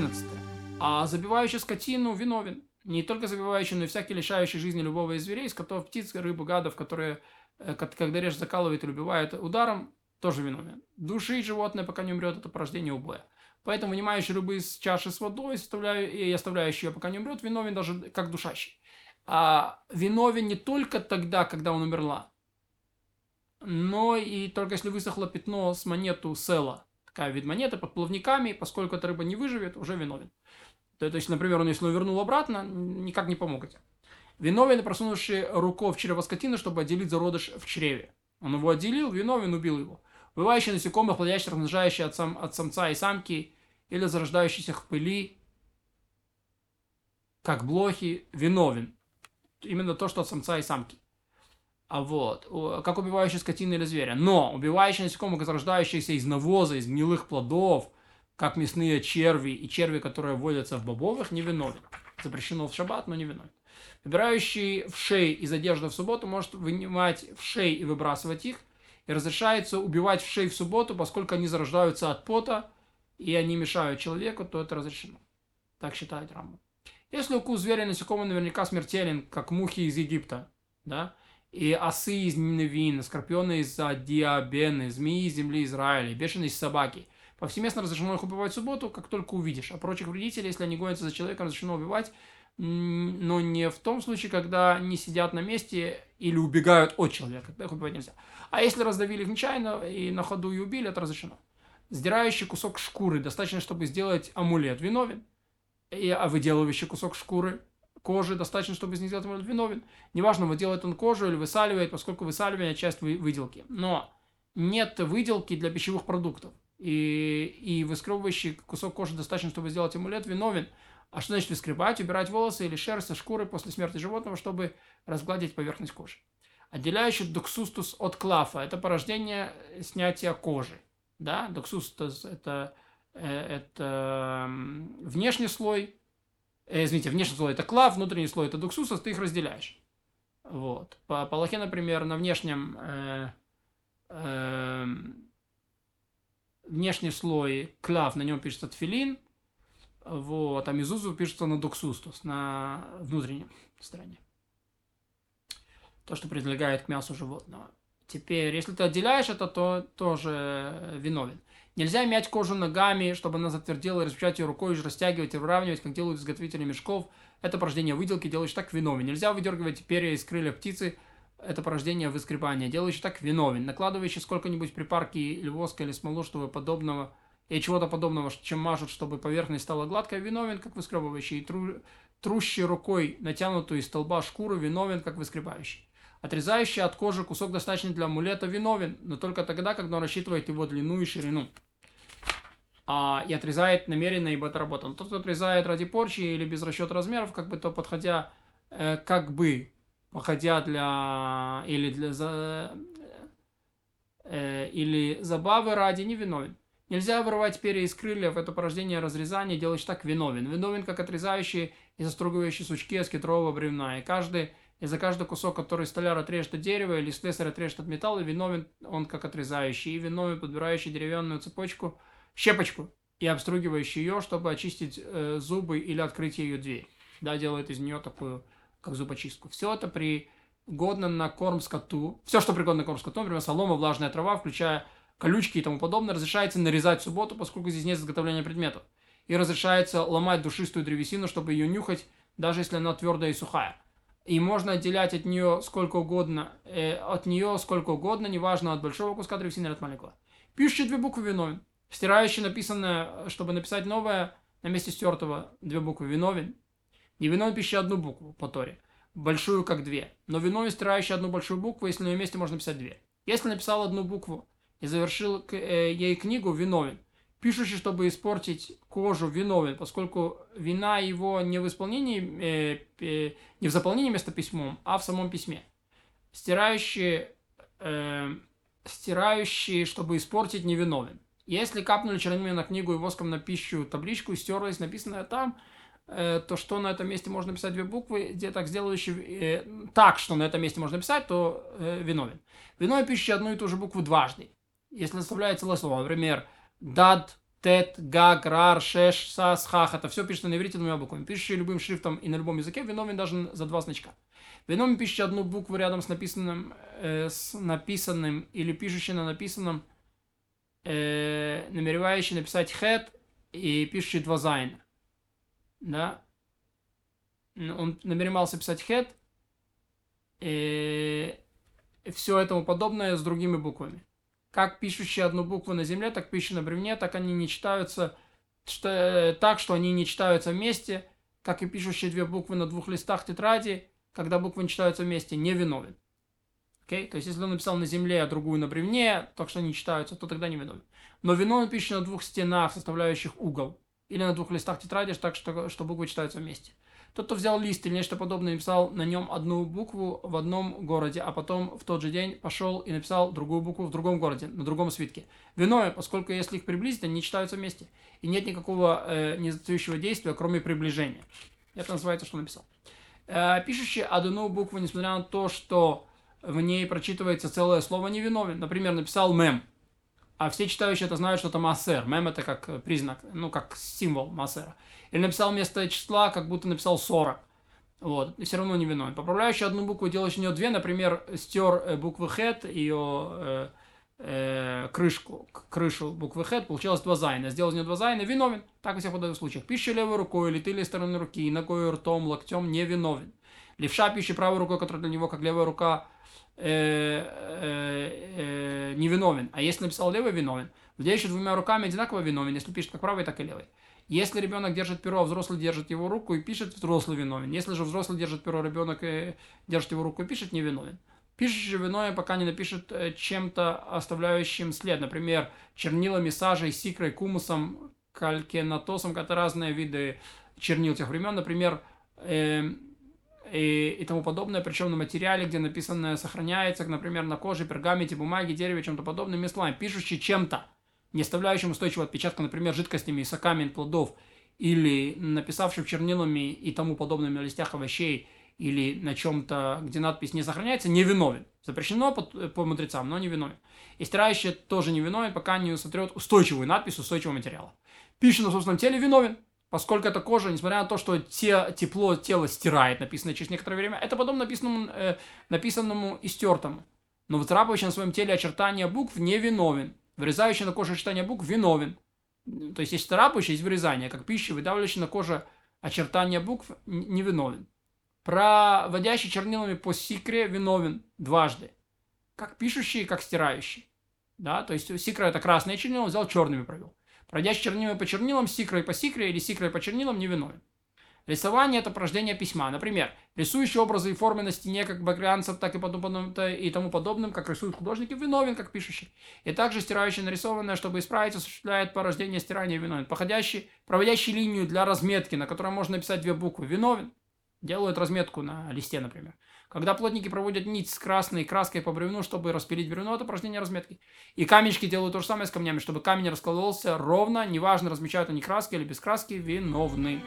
11. А забивающий скотину виновен. Не только забивающий, но и всякий лишающий жизни любого из зверей, скотов, птиц, рыбы, гадов, которые, э, когда режь закалывает или убивает ударом, тоже виновен. Души животное, пока не умрет, это порождение убоя. Поэтому вынимающий рыбы из чаши с водой и оставляющий ее, пока не умрет, виновен даже как душащий. А виновен не только тогда, когда он умерла, но и только если высохло пятно с монету села. Вид монеты под плавниками, поскольку эта рыба не выживет, уже виновен. То, есть, например, он если он вернул обратно, никак не помогите. Виновен, просунувший руку в чрево скотины, чтобы отделить зародыш в чреве. Он его отделил, виновен, убил его. Бывающие насекомых, плодящих, размножающие от, сам, от самца и самки, или зарождающиеся в пыли, как блохи, виновен. Именно то, что от самца и самки. А вот, как убивающий скотину или зверя. Но убивающий насекомых, зарождающихся из навоза, из гнилых плодов, как мясные черви и черви, которые водятся в бобовых, не виновен. Запрещено в шаббат, но не виновен. Выбирающий в шей из одежды в субботу может вынимать в шей и выбрасывать их, и разрешается убивать в шей в субботу, поскольку они зарождаются от пота, и они мешают человеку, то это разрешено. Так считает Рамбам. Если укус зверя насекомого наверняка смертелен, как мухи из Египта, да, и осы из Ниневина, скорпионы из Диабены, змеи из земли Израиля, бешеные собаки. Повсеместно разрешено их убивать в субботу, как только увидишь. А прочих вредителей, если они гонятся за человеком, разрешено убивать, но не в том случае, когда они сидят на месте или убегают от человека. Тогда их убивать нельзя. А если раздавили их нечаянно и на ходу и убили, это разрешено. Сдирающий кусок шкуры достаточно, чтобы сделать амулет, виновен. И, а выделывающий кусок шкуры кожи достаточно, чтобы из них сделать амулет виновен. Неважно, выделывает он кожу или высаливает, поскольку высаливание – часть выделки. Но нет выделки для пищевых продуктов. И, и выскребывающий кусок кожи достаточно, чтобы сделать амулет, виновен. А что значит выскребать? Убирать волосы или шерсть шкуры после смерти животного, чтобы разгладить поверхность кожи. Отделяющий доксустус от клафа – это порождение снятия кожи. Да? Доксустус – это, э, это внешний слой э, извините, внешний слой это клав, внутренний слой это дуксусос, ты их разделяешь. Вот. По, по например, на внешнем э, э, внешний слой клав, на нем пишется тфилин, вот, а мизузу пишется на дуксус, то есть на внутреннем стороне. То, что прилегает к мясу животного. Теперь, если ты отделяешь это, то тоже виновен. Нельзя мять кожу ногами, чтобы она затвердела, распечатать ее рукой, растягивать и выравнивать, как делают изготовители мешков. Это порождение выделки, делающий так виновен. Нельзя выдергивать перья из крылья птицы, это порождение выскребания, делающий так виновен. Накладывающий сколько-нибудь припарки или воска, или смолу, чтобы подобного, и чего-то подобного, чем мажут, чтобы поверхность стала гладкой, виновен, как выскребывающий. И тру, трущий рукой натянутую из столба шкуру, виновен, как выскребающий. Отрезающий от кожи кусок достаточно для амулета виновен, но только тогда, когда он рассчитывает его длину и ширину. А, и отрезает намеренно, ибо это работа. Но тот, кто отрезает ради порчи или без расчета размеров, как бы то подходя, э, как бы походя для или для за, э, или забавы ради не виновен. Нельзя вырывать перья из крыльев, это порождение разрезания, делаешь так виновен. Виновен, как отрезающий и застругивающий сучки из кедрового бревна. И каждый и за каждый кусок, который столяр отрежет от дерева или слесарь отрежет от металла, виновен он как отрезающий, и виновен подбирающий деревянную цепочку, щепочку и обстругивающий ее, чтобы очистить э, зубы или открыть ее дверь. Да, делает из нее такую, как зубочистку. Все это пригодно на корм скоту. Все, что пригодно на корм скоту, например, солома, влажная трава, включая колючки и тому подобное, разрешается нарезать в субботу, поскольку здесь нет изготовления предметов. И разрешается ломать душистую древесину, чтобы ее нюхать, даже если она твердая и сухая и можно отделять от нее сколько угодно, э, от нее сколько угодно, неважно от большого куска древесины или от маленького. Пишущий две буквы виновен. Стирающий написанное, чтобы написать новое, на месте стертого две буквы виновен. Не виновен пишущий одну букву по Торе, большую как две. Но виновен стирающий одну большую букву, если на ее месте можно написать две. Если написал одну букву и завершил э, ей книгу, виновен. Пишущий, чтобы испортить кожу, виновен, поскольку вина его не в исполнении, э, э, не в заполнении места письмом, а в самом письме. Стирающий, э, стирающий, чтобы испортить, невиновен. Если капнули чернилами на книгу и воском на пищу табличку стерлась написанное там, э, то что на этом месте можно писать две буквы, где так сделающий э, так, что на этом месте можно писать, то э, виновен. Виновен пишущий одну и ту же букву дважды. Если составляется целое слово, например, דד, תת, גג, רר, שש, סס, חח. Это все пишется на иврите двумя буквами. Пишущий любым шрифтом и на любом языке виновен даже за два значка. Виновен пишущий одну букву рядом с написанным, э, с написанным или пишущий на написанном, э, намеревающийся написать хет и пишущий два зайна. Да? Он намеревался писать хет, и все этому подобное с другими буквами. Как пишущие одну букву на земле, так пишущие на бревне, так они не читаются что, э, так, что они не читаются вместе, как и пишущие две буквы на двух листах тетради, когда буквы не читаются вместе, не виновен. Okay? То есть, если он написал на земле, а другую на бревне, так что они читаются, то тогда не виновен. Но виновен пишет на двух стенах, составляющих угол, или на двух листах тетради, так что, что буквы читаются вместе. Тот, кто взял лист или нечто подобное, написал на нем одну букву в одном городе, а потом в тот же день пошел и написал другую букву в другом городе, на другом свитке. Виновен, поскольку если их приблизить, они читаются вместе. И нет никакого э, незатающего действия, кроме приближения. Это называется, что написал. Э, пишущий одну букву, несмотря на то, что в ней прочитывается целое слово, невиновен. Например, написал мем. А все читающие это знают, что это массер. Мем это как признак, ну, как символ массера. Или написал вместо числа, как будто написал 40. Вот, и все равно не виновен. Поправляющий одну букву, делающий у нее две, например, стер э, буквы хет, ее э, э, крышку, крышу буквы хет, получилось два зайна. Сделал из нее два зайна, виновен. Так во всех подобных случаях. Пиша левой рукой или тыльной стороной руки, ногой, ртом, локтем не виновен. Левша пиша правой рукой, которая для него, как левая рука, э, э, э, не виновен. А если написал левой, виновен. Владеющий двумя руками одинаково виновен, если пишет как правый, так и левый. Если ребенок держит перо, а взрослый держит его руку и пишет, взрослый виновен. Если же взрослый держит перо, ребенок э, держит его руку и пишет, не виновен. Пишущий виновен, пока не напишет э, чем-то оставляющим след. Например, чернилами, сажей, сикрой, кумусом, калькенатосом, это разные виды чернил тех времен. Например, э, и, и тому подобное, причем на материале, где написанное сохраняется, например, на коже, пергаменте, бумаге, дереве, чем-то подобным, словами, пишущий чем-то не оставляющим устойчивого отпечатка, например, жидкостями, соками плодов, или написавшим чернилами и тому подобными на листях овощей, или на чем-то, где надпись не сохраняется, не виновен. Запрещено по, по мудрецам, но не виновен. И стирающий тоже не виновен, пока не сотрет устойчивую надпись устойчивого материала. Пища на собственном теле виновен, поскольку эта кожа, несмотря на то, что те, тепло тела стирает, написано через некоторое время, это потом написанному, э, написанному стертому. Но выцарапывающий на своем теле очертания букв не виновен. Вырезающий на коже читание букв виновен. То есть есть царапающий, есть вырезание, как пища, выдавливающий на коже очертания букв не виновен. Проводящий чернилами по сикре виновен дважды. Как пишущий, как стирающий. Да, то есть сикра это красные чернила, взял черными провел. Пройдящий чернилами по чернилам, сикрой по сикре или сикрой по чернилам не виновен. Рисование – это порождение письма. Например, рисующий образы и формы на стене, как багрянцев, так и, подобным, и тому подобным, как рисуют художники, виновен, как пишущий. И также стирающий нарисованное, чтобы исправить, осуществляет порождение стирания виновен. Походящий, проводящий линию для разметки, на которой можно написать две буквы, виновен. Делают разметку на листе, например. Когда плотники проводят нить с красной краской по бревну, чтобы распилить бревно, это упражнение разметки. И камешки делают то же самое с камнями, чтобы камень раскладывался ровно, неважно, размечают они краской или без краски, виновны.